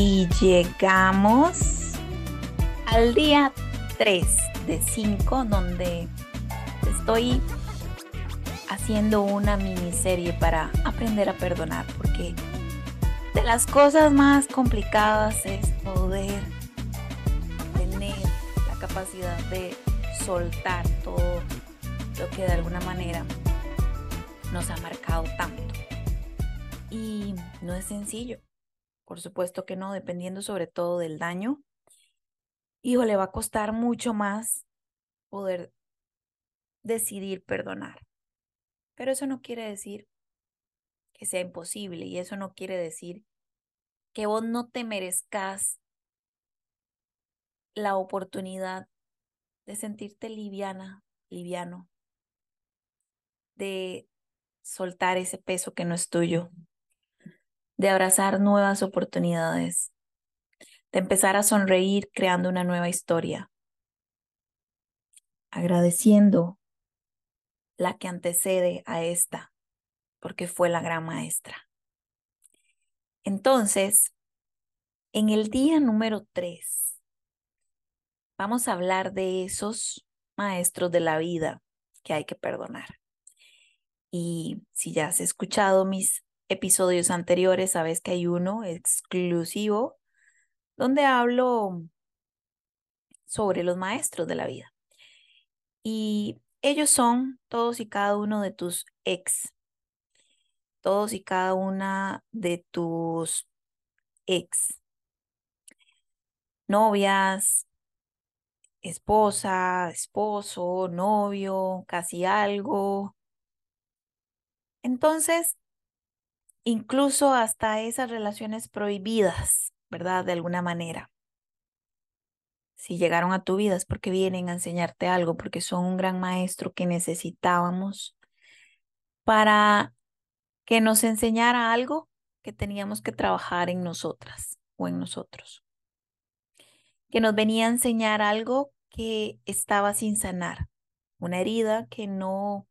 Y llegamos al día 3 de 5 donde estoy haciendo una miniserie para aprender a perdonar porque de las cosas más complicadas es poder tener la capacidad de soltar todo lo que de alguna manera nos ha marcado tanto. Y no es sencillo, por supuesto que no, dependiendo sobre todo del daño. Hijo, le va a costar mucho más poder decidir perdonar. Pero eso no quiere decir que sea imposible y eso no quiere decir que vos no te merezcas la oportunidad de sentirte liviana, liviano, de soltar ese peso que no es tuyo, de abrazar nuevas oportunidades, de empezar a sonreír creando una nueva historia, agradeciendo la que antecede a esta, porque fue la gran maestra. Entonces, en el día número 3, vamos a hablar de esos maestros de la vida que hay que perdonar. Y si ya has escuchado mis episodios anteriores, sabes que hay uno exclusivo donde hablo sobre los maestros de la vida. Y ellos son todos y cada uno de tus ex, todos y cada una de tus ex, novias, esposa, esposo, novio, casi algo. Entonces, incluso hasta esas relaciones prohibidas, ¿verdad? De alguna manera. Si llegaron a tu vida es porque vienen a enseñarte algo, porque son un gran maestro que necesitábamos para que nos enseñara algo que teníamos que trabajar en nosotras o en nosotros. Que nos venía a enseñar algo que estaba sin sanar, una herida que no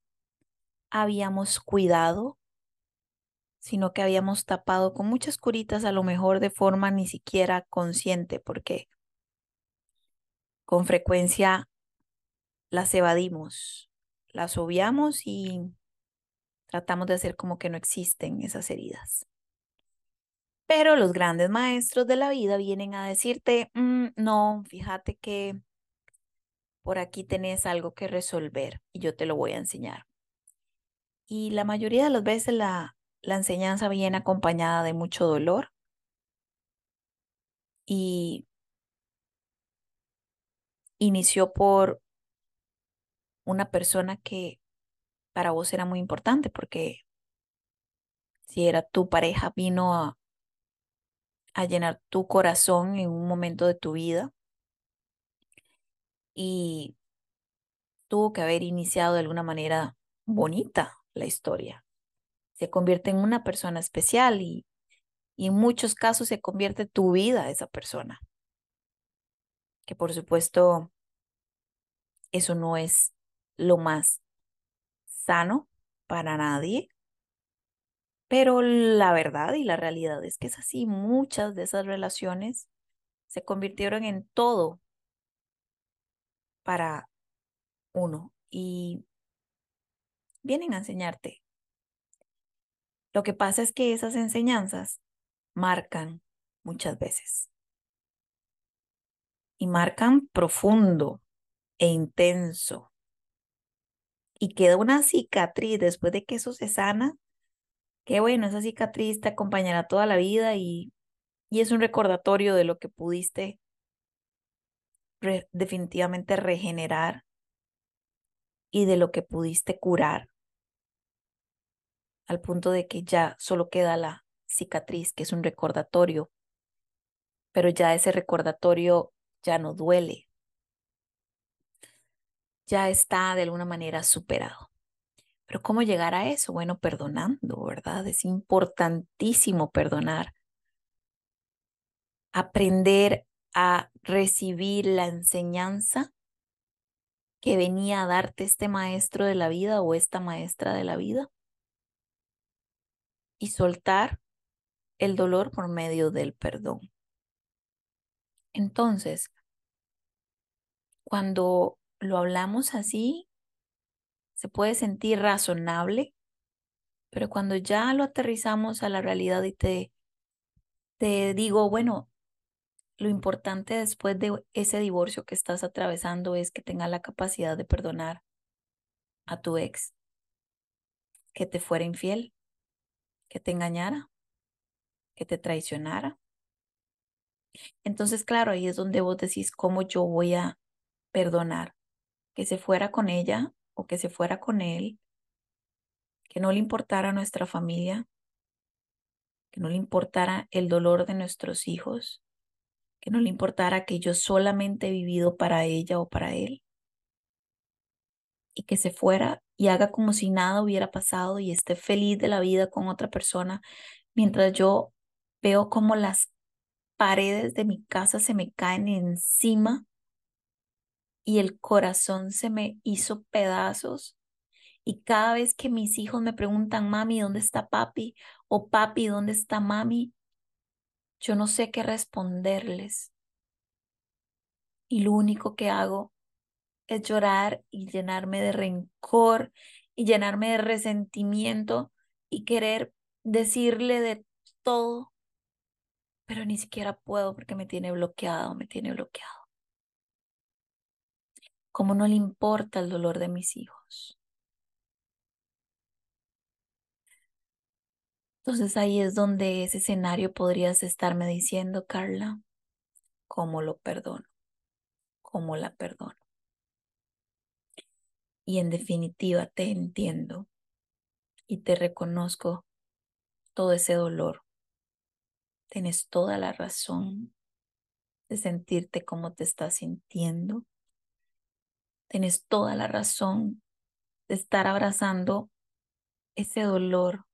habíamos cuidado, sino que habíamos tapado con muchas curitas, a lo mejor de forma ni siquiera consciente, porque con frecuencia las evadimos, las obviamos y tratamos de hacer como que no existen esas heridas. Pero los grandes maestros de la vida vienen a decirte, mm, no, fíjate que por aquí tenés algo que resolver y yo te lo voy a enseñar. Y la mayoría de las veces la, la enseñanza viene acompañada de mucho dolor y inició por una persona que para vos era muy importante porque si era tu pareja vino a, a llenar tu corazón en un momento de tu vida y tuvo que haber iniciado de alguna manera bonita la historia se convierte en una persona especial y, y en muchos casos se convierte tu vida esa persona. Que por supuesto eso no es lo más sano para nadie, pero la verdad y la realidad es que es así. Muchas de esas relaciones se convirtieron en todo para uno y vienen a enseñarte lo que pasa es que esas enseñanzas marcan muchas veces. Y marcan profundo e intenso. Y queda una cicatriz después de que eso se sana. Qué bueno, esa cicatriz te acompañará toda la vida y, y es un recordatorio de lo que pudiste definitivamente regenerar y de lo que pudiste curar al punto de que ya solo queda la cicatriz, que es un recordatorio, pero ya ese recordatorio ya no duele, ya está de alguna manera superado. Pero ¿cómo llegar a eso? Bueno, perdonando, ¿verdad? Es importantísimo perdonar. Aprender a recibir la enseñanza que venía a darte este maestro de la vida o esta maestra de la vida y soltar el dolor por medio del perdón. Entonces, cuando lo hablamos así, se puede sentir razonable, pero cuando ya lo aterrizamos a la realidad y te, te digo, bueno, lo importante después de ese divorcio que estás atravesando es que tengas la capacidad de perdonar a tu ex, que te fuera infiel, que te engañara, que te traicionara. Entonces, claro, ahí es donde vos decís cómo yo voy a perdonar, que se fuera con ella o que se fuera con él, que no le importara nuestra familia, que no le importara el dolor de nuestros hijos, que no le importara que yo solamente he vivido para ella o para él, y que se fuera y haga como si nada hubiera pasado y esté feliz de la vida con otra persona, mientras yo veo como las paredes de mi casa se me caen encima y el corazón se me hizo pedazos. Y cada vez que mis hijos me preguntan, mami, ¿dónde está papi? O papi, ¿dónde está mami? Yo no sé qué responderles. Y lo único que hago es llorar y llenarme de rencor y llenarme de resentimiento y querer decirle de todo, pero ni siquiera puedo porque me tiene bloqueado, me tiene bloqueado. Como no le importa el dolor de mis hijos. Entonces ahí es donde ese escenario podrías estarme diciendo, Carla, ¿cómo lo perdono? ¿Cómo la perdono? Y en definitiva te entiendo y te reconozco todo ese dolor. Tienes toda la razón de sentirte como te estás sintiendo. Tienes toda la razón de estar abrazando ese dolor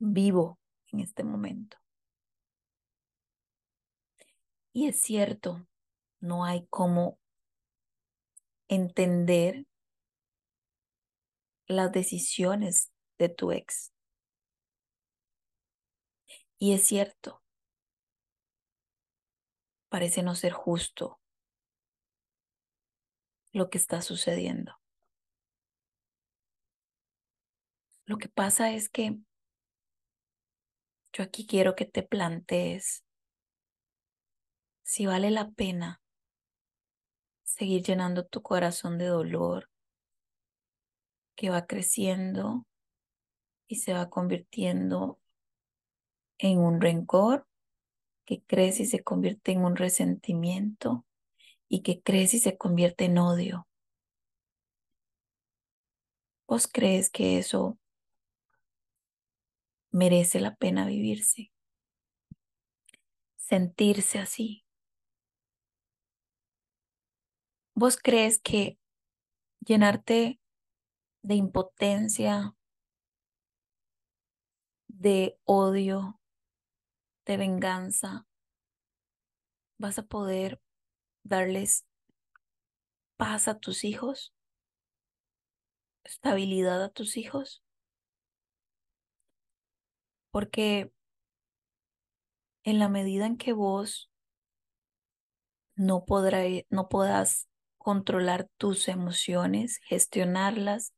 vivo en este momento. Y es cierto, no hay como entender las decisiones de tu ex. Y es cierto, parece no ser justo lo que está sucediendo. Lo que pasa es que yo aquí quiero que te plantees si vale la pena seguir llenando tu corazón de dolor que va creciendo y se va convirtiendo en un rencor, que crece y se convierte en un resentimiento y que crece y se convierte en odio. ¿Vos crees que eso merece la pena vivirse? Sentirse así. ¿Vos crees que llenarte de impotencia, de odio, de venganza, vas a poder darles paz a tus hijos, estabilidad a tus hijos? Porque en la medida en que vos no, podrá, no puedas controlar tus emociones, gestionarlas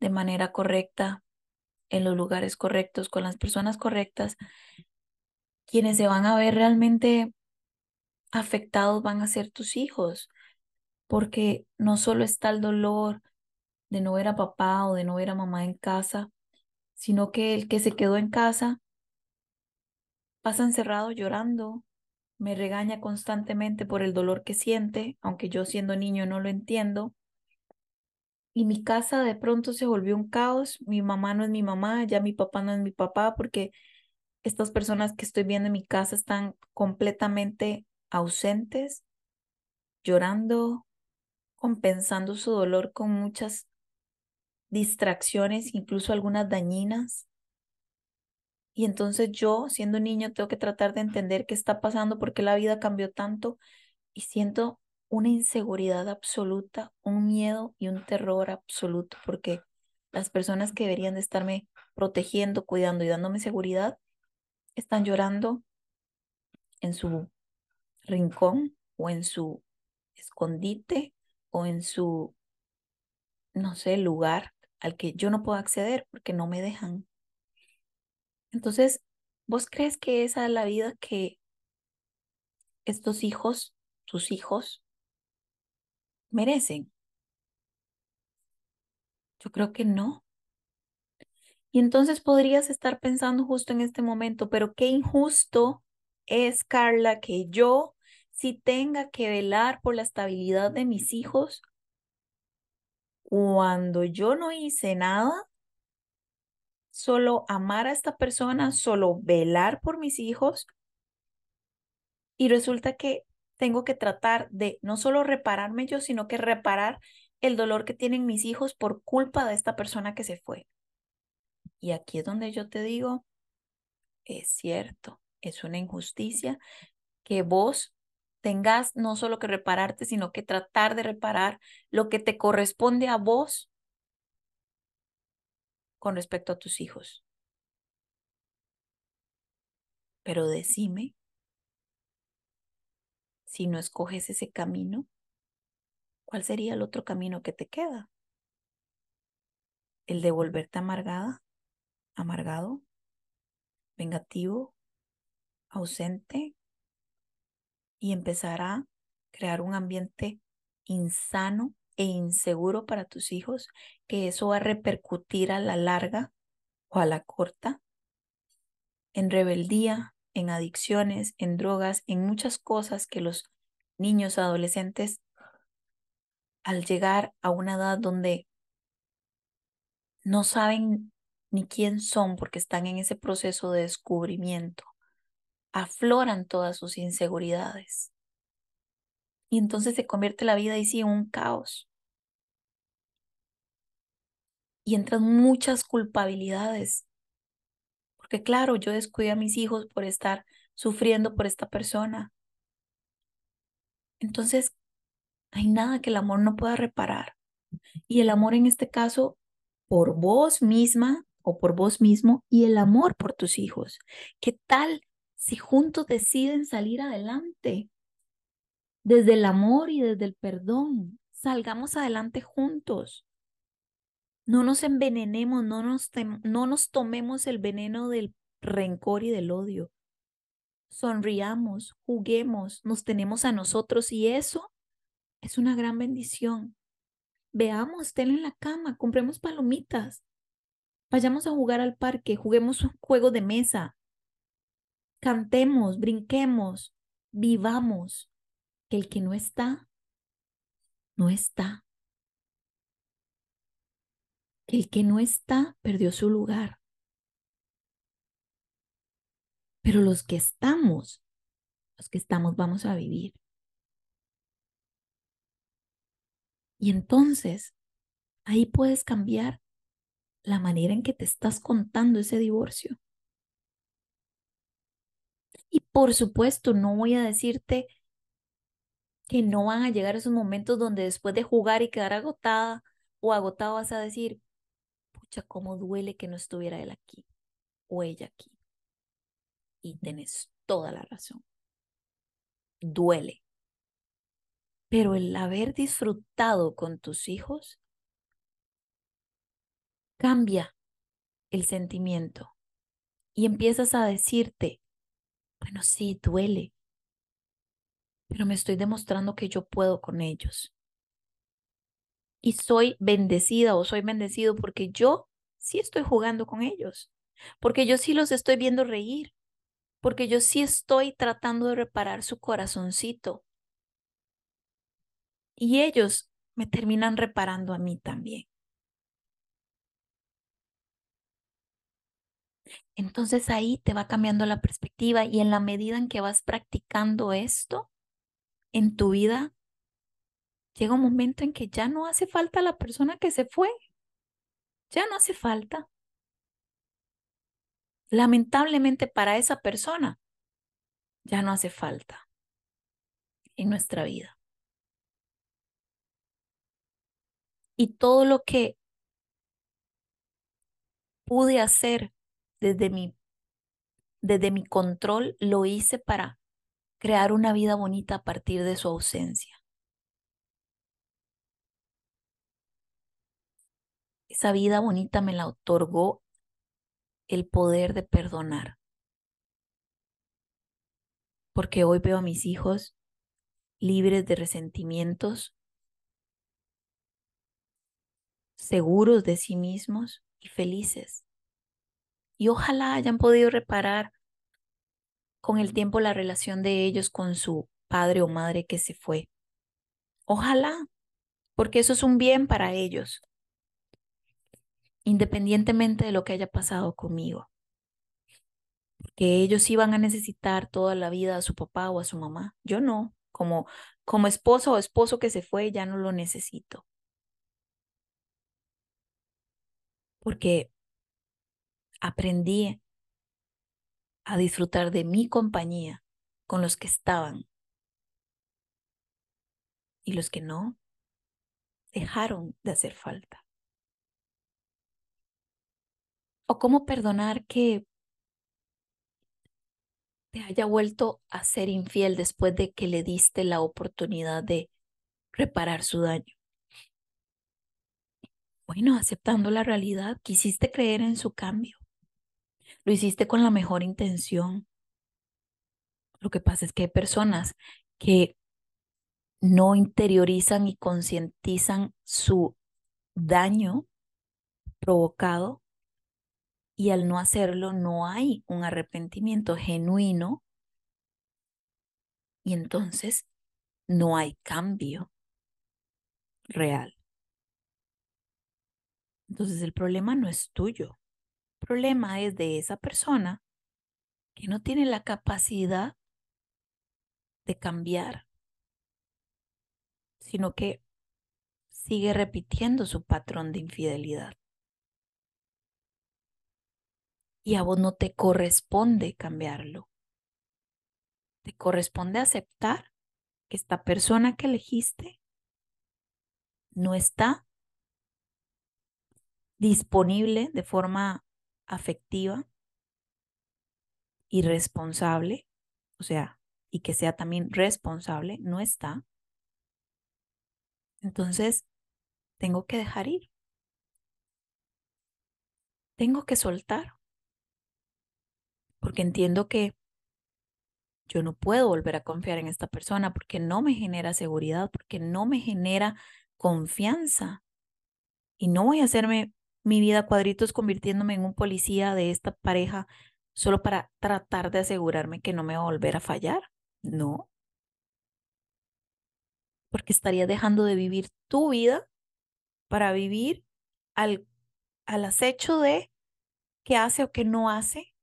de manera correcta, en los lugares correctos, con las personas correctas, quienes se van a ver realmente afectados van a ser tus hijos, porque no solo está el dolor de no ver a papá o de no ver a mamá en casa, sino que el que se quedó en casa pasa encerrado llorando, me regaña constantemente por el dolor que siente, aunque yo siendo niño no lo entiendo. Y mi casa de pronto se volvió un caos, mi mamá no es mi mamá, ya mi papá no es mi papá, porque estas personas que estoy viendo en mi casa están completamente ausentes, llorando, compensando su dolor con muchas distracciones, incluso algunas dañinas. Y entonces yo, siendo niño, tengo que tratar de entender qué está pasando, por qué la vida cambió tanto y siento una inseguridad absoluta, un miedo y un terror absoluto, porque las personas que deberían de estarme protegiendo, cuidando y dándome seguridad, están llorando en su rincón o en su escondite o en su, no sé, lugar al que yo no puedo acceder porque no me dejan. Entonces, ¿vos crees que esa es la vida que estos hijos, tus hijos, merecen? Yo creo que no. Y entonces podrías estar pensando justo en este momento, pero qué injusto es, Carla, que yo si tenga que velar por la estabilidad de mis hijos cuando yo no hice nada, solo amar a esta persona, solo velar por mis hijos. Y resulta que tengo que tratar de no solo repararme yo, sino que reparar el dolor que tienen mis hijos por culpa de esta persona que se fue. Y aquí es donde yo te digo, es cierto, es una injusticia que vos tengas no solo que repararte, sino que tratar de reparar lo que te corresponde a vos con respecto a tus hijos. Pero decime, si no escoges ese camino, ¿cuál sería el otro camino que te queda? ¿El de volverte amargada? ¿Amargado? ¿Vengativo? ¿Ausente? y empezar a crear un ambiente insano e inseguro para tus hijos, que eso va a repercutir a la larga o a la corta en rebeldía, en adicciones, en drogas, en muchas cosas que los niños adolescentes al llegar a una edad donde no saben ni quién son porque están en ese proceso de descubrimiento, afloran todas sus inseguridades. Y entonces se convierte la vida ahí sí en un caos. Y entran muchas culpabilidades. Porque claro, yo descuidé a mis hijos por estar sufriendo por esta persona. Entonces, hay nada que el amor no pueda reparar. Y el amor en este caso, por vos misma o por vos mismo, y el amor por tus hijos. ¿Qué tal si juntos deciden salir adelante, desde el amor y desde el perdón, salgamos adelante juntos. No nos envenenemos, no nos, no nos tomemos el veneno del rencor y del odio. Sonriamos, juguemos, nos tenemos a nosotros y eso es una gran bendición. Veamos, ten en la cama, compremos palomitas, vayamos a jugar al parque, juguemos un juego de mesa, cantemos, brinquemos, vivamos. El que no está, no está. El que no está perdió su lugar. Pero los que estamos, los que estamos vamos a vivir. Y entonces, ahí puedes cambiar la manera en que te estás contando ese divorcio. Y por supuesto, no voy a decirte que no van a llegar esos momentos donde después de jugar y quedar agotada o agotado vas a decir, pucha, cómo duele que no estuviera él aquí o ella aquí. Y tenés toda la razón. Duele. Pero el haber disfrutado con tus hijos cambia el sentimiento y empiezas a decirte, bueno, sí, duele, pero me estoy demostrando que yo puedo con ellos. Y soy bendecida o soy bendecido porque yo sí estoy jugando con ellos, porque yo sí los estoy viendo reír, porque yo sí estoy tratando de reparar su corazoncito. Y ellos me terminan reparando a mí también. Entonces ahí te va cambiando la perspectiva y en la medida en que vas practicando esto en tu vida, llega un momento en que ya no hace falta la persona que se fue. Ya no hace falta. Lamentablemente para esa persona, ya no hace falta en nuestra vida. Y todo lo que pude hacer desde mi, desde mi control lo hice para crear una vida bonita a partir de su ausencia. Esa vida bonita me la otorgó el poder de perdonar. Porque hoy veo a mis hijos libres de resentimientos, seguros de sí mismos y felices. Y ojalá hayan podido reparar con el tiempo la relación de ellos con su padre o madre que se fue. Ojalá, porque eso es un bien para ellos, independientemente de lo que haya pasado conmigo. Que ellos iban a necesitar toda la vida a su papá o a su mamá. Yo no, como, como esposa o esposo que se fue, ya no lo necesito. Porque aprendí a disfrutar de mi compañía con los que estaban. Y los que no, dejaron de hacer falta. O cómo perdonar que te haya vuelto a ser infiel después de que le diste la oportunidad de reparar su daño. Bueno, aceptando la realidad, quisiste creer en su cambio. Lo hiciste con la mejor intención. Lo que pasa es que hay personas que no interiorizan y concientizan su daño provocado y al no hacerlo no hay un arrepentimiento genuino y entonces no hay cambio real. Entonces el problema no es tuyo, el problema es de esa persona que no tiene la capacidad de cambiar, sino que sigue repitiendo su patrón de infidelidad. Y a vos no te corresponde cambiarlo. Te corresponde aceptar que esta persona que elegiste no está disponible de forma afectiva y responsable, o sea, y que sea también responsable, no está. Entonces, tengo que dejar ir. Tengo que soltar porque entiendo que yo no puedo volver a confiar en esta persona porque no me genera seguridad, porque no me genera confianza. Y no voy a hacerme mi vida cuadritos convirtiéndome en un policía de esta pareja solo para tratar de asegurarme que no me va a volver a fallar. No. Porque estaría dejando de vivir tu vida para vivir al, al acecho de qué hace o qué no hace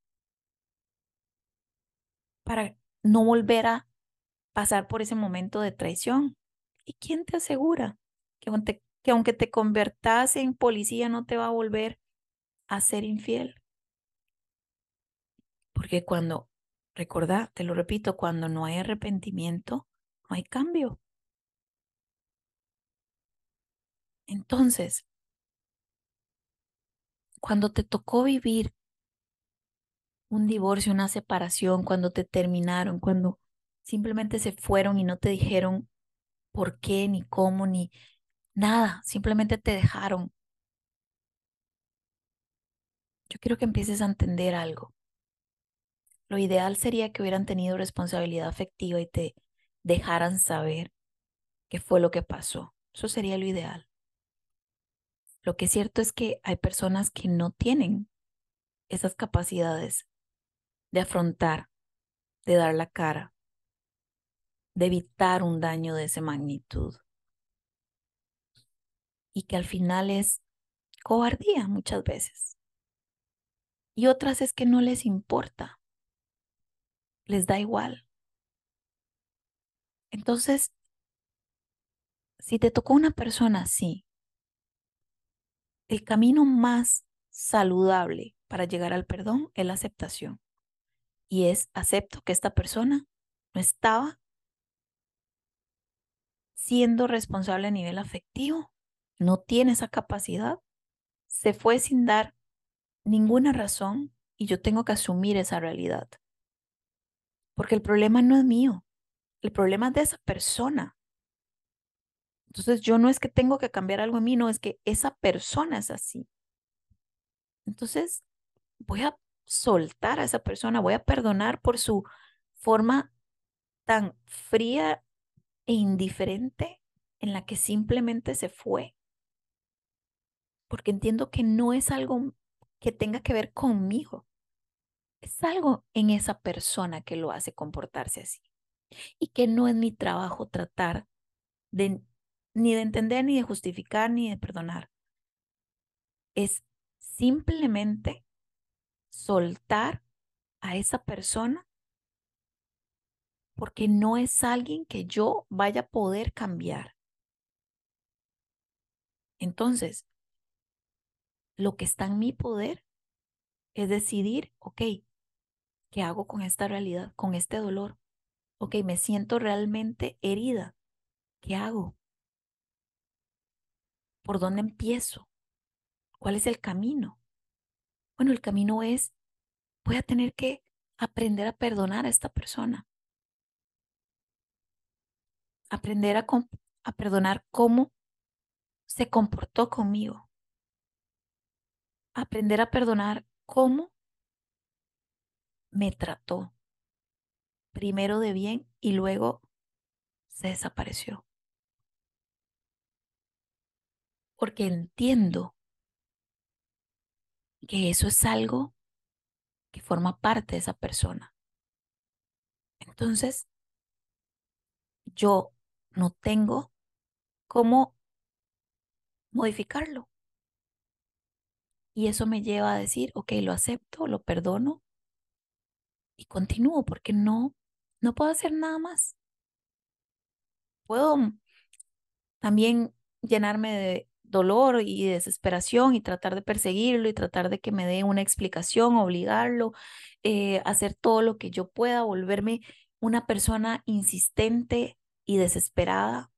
para no volver a pasar por ese momento de traición. ¿Y quién te asegura que aunque, que aunque te convertas en policía no te va a volver a ser infiel? Porque cuando, recordá, te lo repito, cuando no hay arrepentimiento, no hay cambio. Entonces, cuando te tocó vivir un divorcio, una separación, cuando te terminaron, cuando simplemente se fueron y no te dijeron por qué, ni cómo, ni nada, simplemente te dejaron. Yo quiero que empieces a entender algo. Lo ideal sería que hubieran tenido responsabilidad afectiva y te dejaran saber qué fue lo que pasó. Eso sería lo ideal. Lo que es cierto es que hay personas que no tienen esas capacidades de afrontar, de dar la cara, de evitar un daño de esa magnitud. Y que al final es cobardía muchas veces. Y otras es que no les importa, les da igual. Entonces, si te tocó una persona así, el camino más saludable para llegar al perdón es la aceptación y es acepto que esta persona no estaba siendo responsable a nivel afectivo, no tiene esa capacidad, se fue sin dar ninguna razón y yo tengo que asumir esa realidad. Porque el problema no es mío, el problema es de esa persona. Entonces yo no es que tengo que cambiar algo en mí, no es que esa persona es así. Entonces voy a soltar a esa persona, voy a perdonar por su forma tan fría e indiferente en la que simplemente se fue. Porque entiendo que no es algo que tenga que ver conmigo. Es algo en esa persona que lo hace comportarse así. Y que no es mi trabajo tratar de ni de entender, ni de justificar, ni de perdonar. Es simplemente soltar a esa persona porque no es alguien que yo vaya a poder cambiar. Entonces, lo que está en mi poder es decidir, ok, ¿qué hago con esta realidad, con este dolor? Ok, me siento realmente herida. ¿Qué hago? ¿Por dónde empiezo? ¿Cuál es el camino? Bueno, el camino es, voy a tener que aprender a perdonar a esta persona. Aprender a, a perdonar cómo se comportó conmigo. Aprender a perdonar cómo me trató. Primero de bien y luego se desapareció. Porque entiendo que eso es algo que forma parte de esa persona. Entonces, yo no tengo cómo modificarlo. Y eso me lleva a decir, ok, lo acepto, lo perdono y continúo porque no, no puedo hacer nada más. Puedo también llenarme de dolor y desesperación y tratar de perseguirlo y tratar de que me dé una explicación, obligarlo, eh, hacer todo lo que yo pueda, volverme una persona insistente y desesperada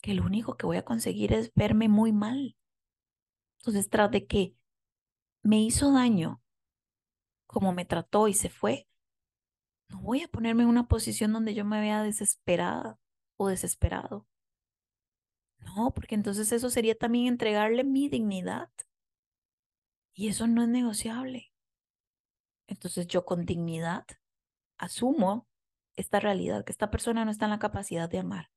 que lo único que voy a conseguir es verme muy mal. Entonces, tras de que me hizo daño, como me trató y se fue, no voy a ponerme en una posición donde yo me vea desesperada o desesperado. Porque entonces eso sería también entregarle mi dignidad. Y eso no es negociable. Entonces yo con dignidad asumo esta realidad, que esta persona no está en la capacidad de amar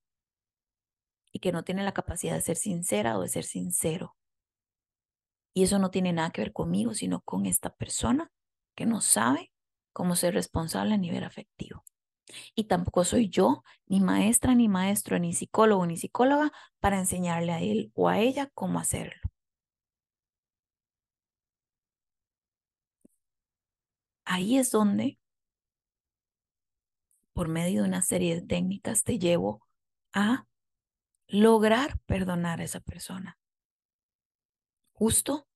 y que no tiene la capacidad de ser sincera o de ser sincero. Y eso no tiene nada que ver conmigo, sino con esta persona que no sabe cómo ser responsable a nivel afectivo. Y tampoco soy yo, ni maestra, ni maestro, ni psicólogo, ni psicóloga, para enseñarle a él o a ella cómo hacerlo. Ahí es donde, por medio de una serie de técnicas, te llevo a lograr perdonar a esa persona. Justo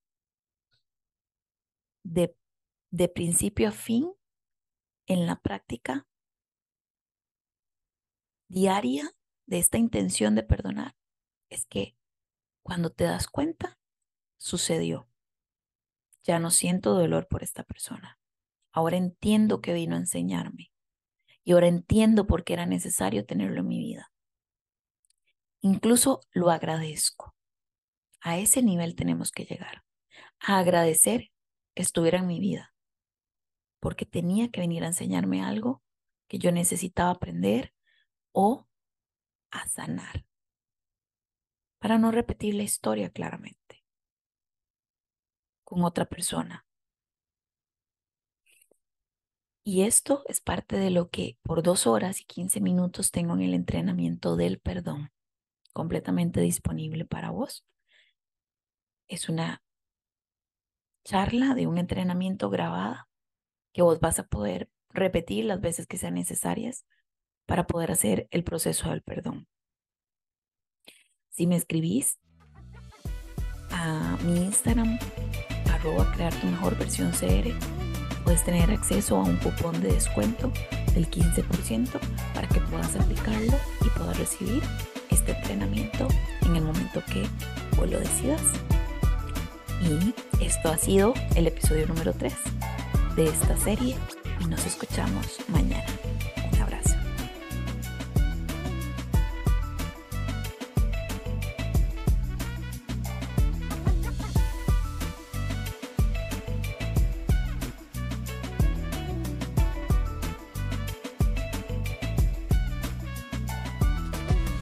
de, de principio a fin en la práctica diaria de esta intención de perdonar es que cuando te das cuenta, sucedió. Ya no siento dolor por esta persona. Ahora entiendo que vino a enseñarme. Y ahora entiendo por qué era necesario tenerlo en mi vida. Incluso lo agradezco. A ese nivel tenemos que llegar. A agradecer que estuviera en mi vida. Porque tenía que venir a enseñarme algo que yo necesitaba aprender o a sanar. Para no repetir la historia claramente con otra persona. Y esto es parte de lo que por dos horas y quince minutos tengo en el entrenamiento del perdón completamente disponible para vos. Es una charla de un entrenamiento grabada que vos vas a poder repetir las veces que sean necesarias para poder hacer el proceso del perdón. Si me escribís a mi Instagram, arroba crear tu mejor versión CR, puedes tener acceso a un cupón de descuento del 15% para que puedas aplicarlo y puedas recibir este entrenamiento en el momento que vos lo decidas. Y esto ha sido el episodio número 3 de esta serie y nos escuchamos mañana.